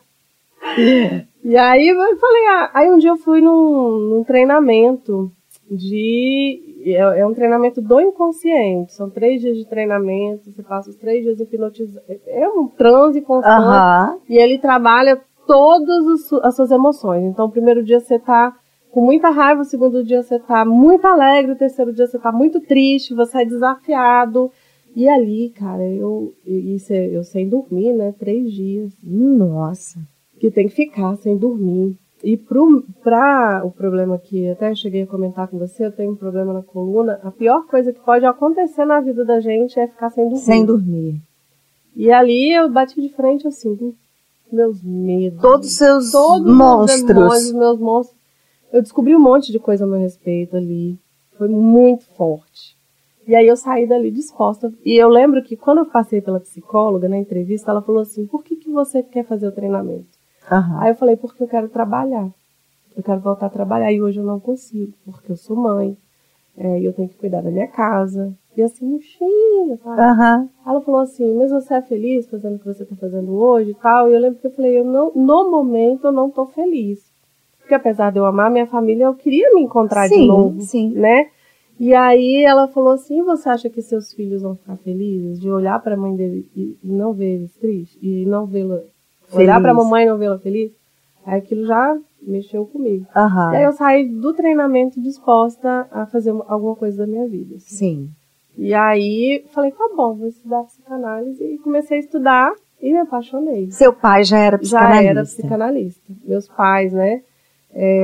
E aí eu falei, ah, aí um dia eu fui num, num treinamento de. É, é um treinamento do inconsciente. São três dias de treinamento, você passa os três dias hipnotizando. É um transe constante. Aham. E ele trabalha todas as suas emoções. Então, o primeiro dia você tá com muita raiva, o segundo dia você tá muito alegre, o terceiro dia você tá muito triste, você é desafiado. E ali, cara, eu, e isso é- eu sem dormir, né? Três dias. Nossa. Que tem que ficar sem dormir. E pro, pra o problema que até cheguei a comentar com você, eu tenho um problema na coluna. A pior coisa que pode acontecer na vida da gente é ficar sem dormir. Sem dormir. E ali eu bati de frente assim, com meus medos. Todos os seus todos os demônios, monstros. meus monstros. Eu descobri um monte de coisa a meu respeito ali. Foi muito forte. E aí eu saí dali disposta. E eu lembro que quando eu passei pela psicóloga na entrevista, ela falou assim: por que, que você quer fazer o treinamento? Aham. Aí eu falei, porque eu quero trabalhar. Eu quero voltar a trabalhar. E hoje eu não consigo, porque eu sou mãe. é, E eu tenho que cuidar da minha casa. E assim, murchinha, sabe? Aham. Ela falou assim, mas você é feliz fazendo o que você está fazendo hoje e tal? E eu lembro que eu falei, eu não, no momento eu não tô feliz. Porque apesar de eu amar minha família, eu queria me encontrar de Sim, novo, sim. né? E aí ela falou assim, você acha que seus filhos vão ficar felizes de olhar para a mãe dele e, e não ver eles tristes? E não vê-la... Olhar Feliz. para a mamãe e não vê-la feliz? Aí aquilo já mexeu comigo. E aí eu saí do treinamento disposta a fazer uma- alguma coisa da minha vida. assim. Sim. E aí falei, tá bom, vou estudar psicanálise e comecei a estudar e me apaixonei. Seu pai já era Já psicanalista. era psicanalista. Meus pais, né?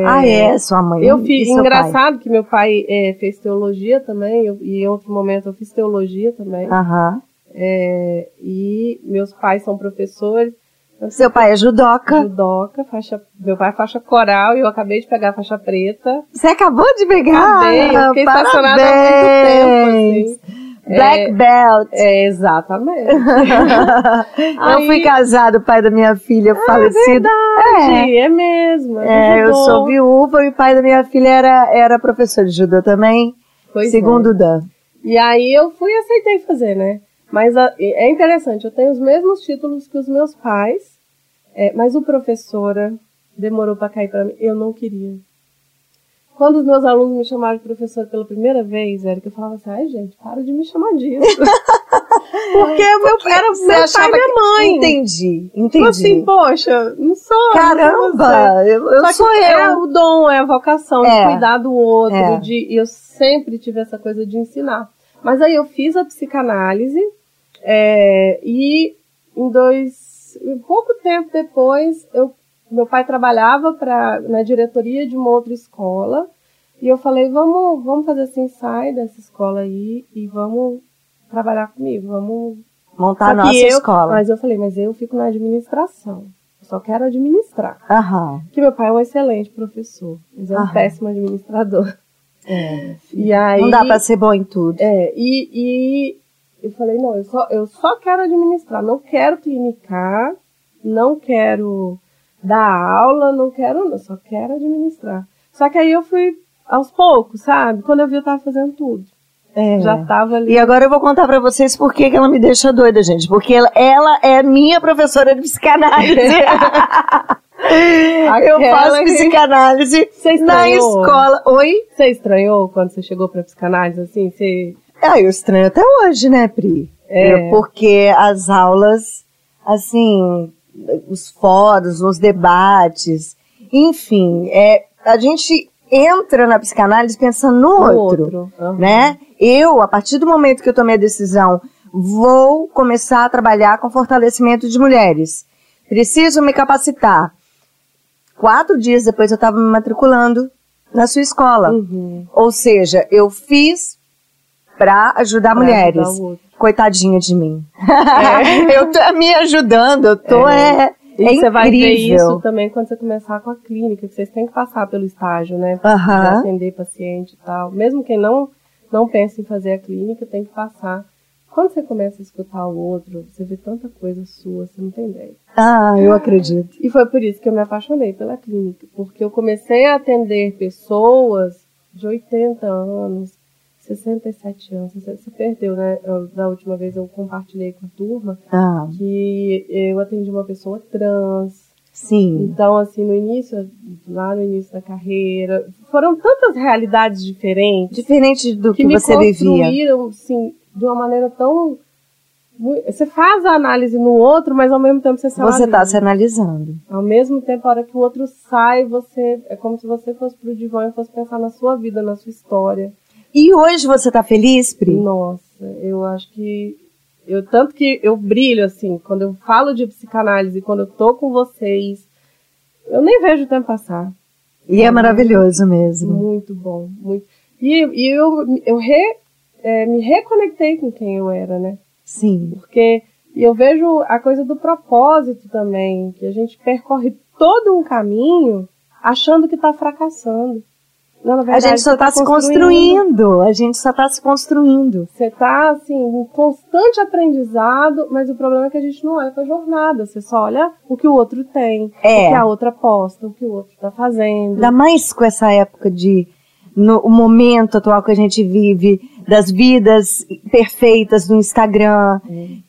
Ah, é? Sua mãe. Eu e fiz, seu pai? engraçado que meu pai é, fez teologia também, eu- e em outro momento eu fiz teologia também. Aham. É, e meus pais são professores. Eu Seu pai é judoca. Judoca, faixa, meu pai é faixa coral e eu acabei de pegar a faixa preta. Você acabou de pegar? Acabei, eu fiquei estacionada há muito tempo, Parabéns. assim. Black É, Belt. É, exatamente. [laughs] eu Aí- fui casado, o pai da minha filha falecido. Sim, é mesmo. É, eu judô. sou viúva e o pai da minha filha era, era professor de judô também, Pois segundo é. Dan. E aí eu fui e aceitei fazer, né? Mas a- é interessante, eu tenho os mesmos títulos que os meus pais, é, mas o professora demorou para cair para mim. Eu não queria. Quando os meus alunos me chamaram de professor pela primeira vez, Érica, eu falava assim, ai gente, para de me chamar disso. [laughs] Porque meu, era Você meu pai e minha que- mãe. Entendi, Tipo entendi. assim, poxa, não sou. não. Caramba, eu, eu Só que sou é eu. o dom, é a vocação É. de cuidar do outro, É. de e eu sempre tive essa coisa de ensinar. Mas aí eu fiz a psicanálise é, e em dois, em pouco tempo depois, eu, meu pai trabalhava pra, na diretoria de uma outra escola e eu falei, vamos, vamos fazer assim, sai dessa escola aí e vamos trabalhar comigo, vamos Montar a que nossa eu- escola. Mas eu falei, mas eu fico na administração. Eu só quero administrar. Aham. Porque meu pai é um excelente professor, mas é um péssimo administrador. É. E aí, Não dá pra ser bom em tudo. é, e, e eu falei, não, eu só, eu só quero administrar, não quero clinicar, não quero dar aula, não quero, eu só quero administrar. Só que aí eu fui aos poucos, sabe? Quando eu vi, eu tava fazendo tudo. É. Já tava ali. E agora eu vou contar pra vocês por que que ela me deixa doida, gente. Porque ela, ela é minha professora de psicanálise. [laughs] eu faço que- psicanálise na escola. Oi? Você estranhou quando você chegou pra psicanálise, assim? Você... Ah, eu estranho até hoje, né, Pri? É. Porque as aulas, assim, os fóruns, os debates, enfim, é, a gente entra na psicanálise pensando no O outro, Aham. né? Eu, a partir do momento que eu tomei a decisão, vou começar a trabalhar com fortalecimento de mulheres. Preciso me capacitar. Quatro dias depois eu estava me matriculando na sua escola. Uhum. Ou seja, eu fiz para ajudar Pra mulheres. ajudar. Coitadinha de mim. É. [laughs] eu tô me ajudando, eu tô é, E é você vai ver incrível. isso também quando você começar com a clínica, que vocês têm que passar pelo estágio, né? Pra Aham. atender paciente e tal. Mesmo quem não, não pensa em fazer a clínica, tem que passar. Quando você começa a escutar o outro, você vê tanta coisa sua, você não tem ideia. Ah, eu acredito. E foi por isso que eu me apaixonei pela clínica, porque eu comecei a atender pessoas de 80 anos, 67 anos. Você, perdeu, né? Eu- da última vez eu compartilhei com a turma Ah, que eu atendi uma pessoa trans. sim. Então, assim, no início, lá no início da carreira, foram tantas realidades diferentes Diferente do que, que você vivia. assim, de uma maneira tão... Você faz a análise no outro, mas ao mesmo tempo você se Você está analisa. se analisando. Ao mesmo tempo, a hora que o outro sai, você é como se você fosse pro divã e fosse pensar na sua vida, na sua história. E hoje você tá feliz, Pri? Nossa, eu acho que eu tanto que eu brilho assim, quando eu falo de psicanálise, quando eu tô com vocês, eu nem vejo o tempo passar. E é maravilhoso mesmo. Muito bom, muito. E, e eu, eu re- é, me reconectei com quem eu era, né? Sim. Porque eu vejo a coisa do propósito também, que a gente percorre todo um caminho achando que está fracassando. Não, na A verdade, gente só está tá se construindo. A gente só está se construindo. Você está assim, em constante aprendizado, mas o problema é que a gente não olha para a jornada. Você só olha o que o outro tem, É. o que a outra posta, o que o outro está fazendo. Ainda mais com essa época de. No momento atual que a gente vive, das vidas perfeitas do Instagram,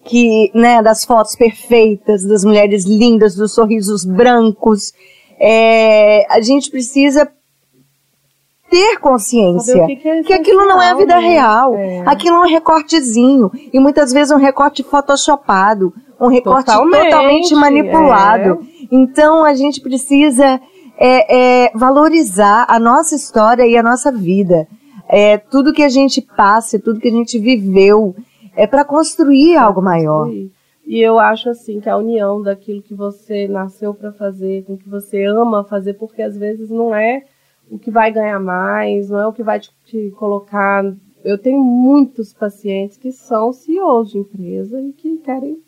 que, né, das fotos perfeitas, das mulheres lindas, dos sorrisos brancos. É, a gente precisa ter consciência que que é que aquilo não é a vida essencial, real. né? É. Aquilo é um recortezinho. E muitas vezes um recorte photoshopado. Um recorte Totalmente, totalmente manipulado. Então a gente precisa é, é, valorizar a nossa história e a nossa vida. É, tudo que a gente passa, tudo que a gente viveu, é para construir algo maior. E, eu acho assim que a união daquilo que você nasceu para fazer, com o que você ama fazer, porque às vezes não é o que vai ganhar mais, não é o que vai te, te colocar. Eu tenho muitos pacientes que são CEOs de empresa e que querem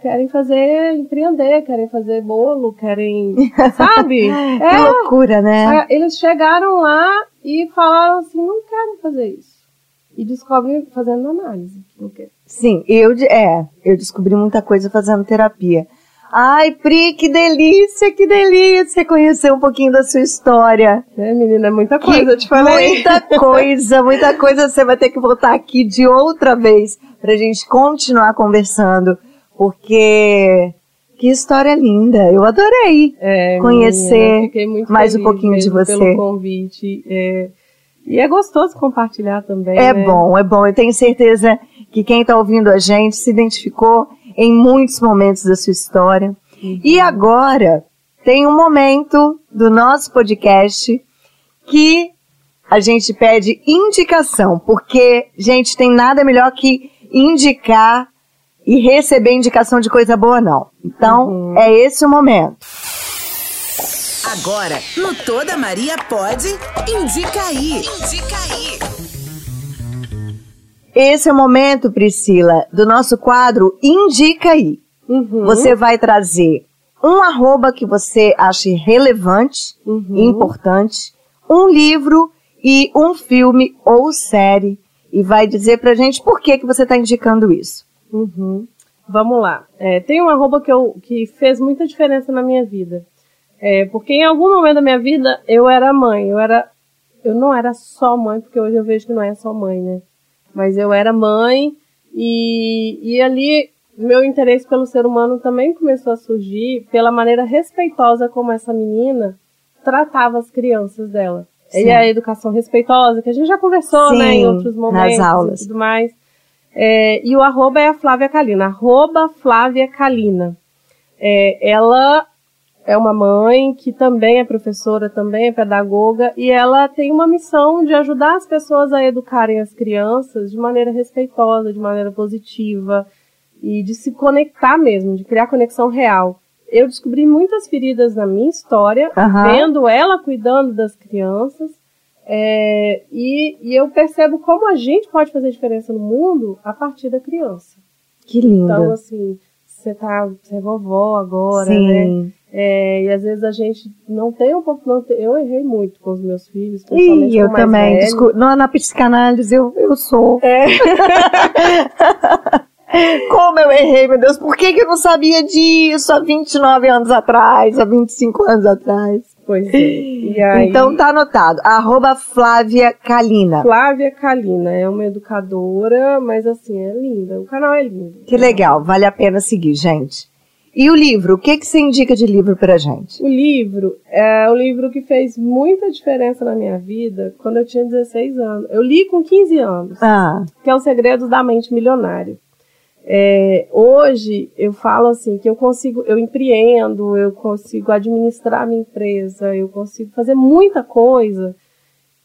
querem fazer empreender, querem fazer bolo, querem, [laughs] sabe? Que É, loucura, né? é, eles chegaram lá e falaram assim, não quero fazer isso. e descobre fazendo análise. Sim, eu, é, eu descobri muita coisa fazendo terapia. Ai, Pri, que delícia, que delícia conhecer um pouquinho da sua história. É, menina, é muita coisa, que, eu te falei. Muita coisa, muita coisa. Você vai ter que voltar aqui de outra vez pra gente continuar conversando, porque que história linda. Eu adorei é, conhecer mais um pouquinho de você. Pelo convite. É, e é gostoso compartilhar também. É né? bom, é bom. Eu tenho certeza que quem está ouvindo a gente se identificou em muitos momentos da sua história. Uhum. E agora tem um momento do nosso podcast que a gente pede indicação, porque, gente, tem nada melhor que indicar e receber indicação de coisa boa, não. Então, uhum. é esse o momento. Agora, no Toda Maria Pode, indica aí. Indica aí. Esse é o momento, Priscila, do nosso quadro Indica aí. Uhum. Você vai trazer um arroba que você ache relevante, uhum. importante, um livro e um filme ou série e vai dizer pra gente por que, que você está indicando isso. Uhum. Vamos lá. É, tem um arroba que, eu, que fez muita diferença na minha vida. É, porque em algum momento da minha vida eu era mãe. Eu era. Eu não era só mãe, porque hoje eu vejo que não é só mãe, né? Mas eu era mãe e, e ali meu interesse pelo ser humano também começou a surgir pela maneira respeitosa como essa menina tratava as crianças dela. Sim. E a educação respeitosa, que a gente já conversou, Sim, né, em outros momentos nas aulas. e tudo mais. É, e o arroba é a Flávia Kalina, arroba Flávia Kalina. É, ela é uma mãe que também é professora, também é pedagoga, e ela tem uma missão de ajudar as pessoas a educarem as crianças de maneira respeitosa, de maneira positiva, e de se conectar mesmo, de criar conexão real. Eu descobri muitas feridas na minha história, uhum. vendo ela cuidando das crianças, é, e, e eu percebo como a gente pode fazer diferença no mundo a partir da criança. Que lindo. Então, assim, você tá, você é vovó agora, Sim. né? É, e às vezes a gente não tem um pouco. Não tem, eu errei muito com os meus filhos. E eu também. Desculpa, não, na psicanálise eu, eu sou. É. [laughs] Como eu errei, meu Deus, por que, que eu não sabia disso há 29 anos atrás, há 25 anos atrás? Pois é. Aí... Então tá anotado. Arroba Flávia Kalina. Flávia Kalina é uma educadora, mas assim, é linda. O canal é lindo. Que legal, vale a pena seguir, gente. E o livro, o que, que você indica de livro pra gente? O livro é o livro que fez muita diferença na minha vida quando eu tinha 16 anos. Eu li com 15 anos, ah. que é O Segredo da Mente Milionária. É, hoje eu falo assim que eu consigo, eu empreendo, eu consigo administrar minha empresa, eu consigo fazer muita coisa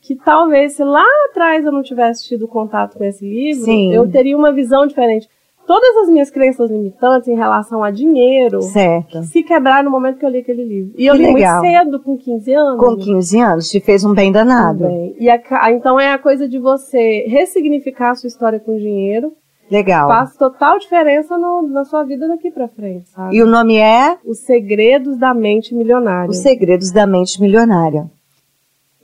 que talvez se lá atrás eu não tivesse tido contato com esse livro, Sim. eu teria uma visão diferente todas as minhas crenças limitantes em relação a dinheiro certo. se quebraram no momento que eu li aquele livro. E eu li legal. muito cedo, com 15 anos. Com 15 anos, te fez um bem danado. Bem. E a, então é a coisa de você ressignificar a sua história com dinheiro. Legal. Faz total diferença no, na sua vida daqui pra frente, sabe? E o nome é? Os Segredos da Mente Milionária. Os Segredos da Mente Milionária.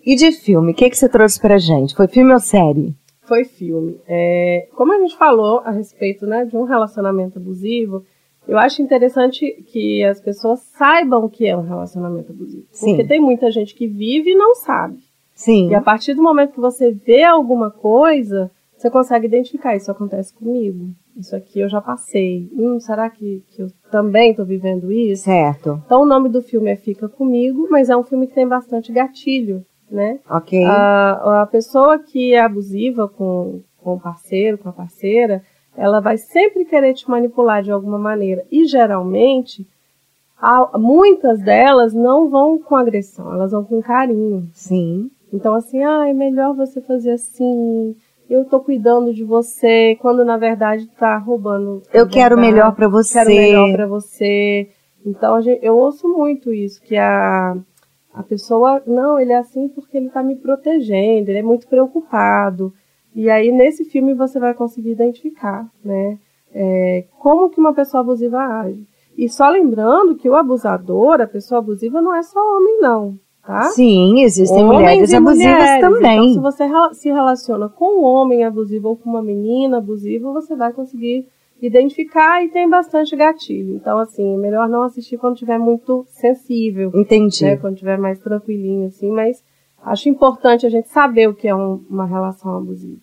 E de filme, o que, que você trouxe pra gente? Foi filme ou série? foi filme. É, como a gente falou a respeito né, de um relacionamento abusivo, eu acho interessante que as pessoas saibam o que é um relacionamento abusivo. Sim. Porque tem muita gente que vive e não sabe. Sim. E a partir do momento que você vê alguma coisa, você consegue identificar. Isso acontece comigo. Isso aqui eu já passei. Hum, será que, que eu também estou vivendo isso? Certo. Então o nome do filme é Fica Comigo, mas é um filme que tem bastante gatilho né? Ok. A, a pessoa que é abusiva com, com o parceiro, com a parceira, ela vai sempre querer te manipular de alguma maneira. E geralmente, muitas delas não vão com agressão, elas vão com carinho. Sim. Então, assim, ah, é melhor você fazer assim, eu tô cuidando de você, quando na verdade tá roubando. Eu quero melhor para você. Quero melhor para você. Então, eu ouço muito isso, que a, a pessoa, não, ele é assim porque ele está me protegendo, ele é muito preocupado. E aí, nesse filme, você vai conseguir identificar, né? É, como que uma pessoa abusiva age. E só lembrando que o abusador, a pessoa abusiva, não é só homem, não. Tá? Sim, existem Homens mulheres abusivas mulheres. também. Então, se você se relaciona com um homem abusivo ou com uma menina abusiva, você vai conseguir identificar e tem bastante gatilho. Então, assim, é melhor não assistir quando tiver muito sensível. Entendi. Né? Quando tiver mais tranquilinho, assim, mas acho importante a gente saber o que é um, uma relação abusiva.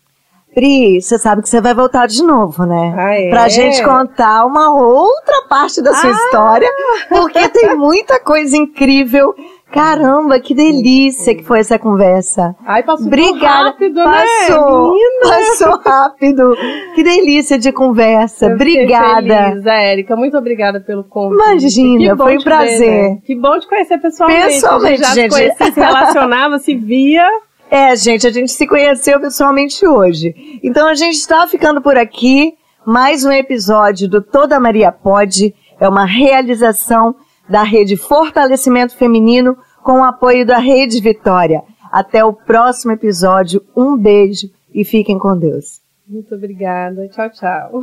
Pri, você sabe que você vai voltar de novo, né? Ah, é? Pra gente contar uma outra parte da sua ah. história, porque tem muita coisa incrível Caramba, que delícia que foi essa conversa. Ai, passou Obrigada. rápido, né? Passou, né? passou rápido. Que delícia de conversa. Eu obrigada. Feliz, Érica. Muito obrigada pelo convite. Imagina, foi um prazer. Ver, né? Que bom te conhecer pessoalmente. Pessoalmente, a gente. Já gente. Se, conhecia, se relacionava, se via. É, gente, a gente se conheceu pessoalmente hoje. Então a gente está ficando por aqui. Mais um episódio do Toda Maria Pode. É uma realização da Rede Fortalecimento Feminino com o apoio da Rede Vitória. Até o próximo episódio. Um beijo e fiquem com Deus. Muito obrigada. Tchau, tchau.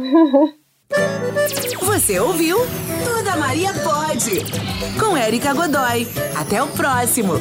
Você ouviu? Toda Maria pode. Com Érica Godoy. Até o próximo.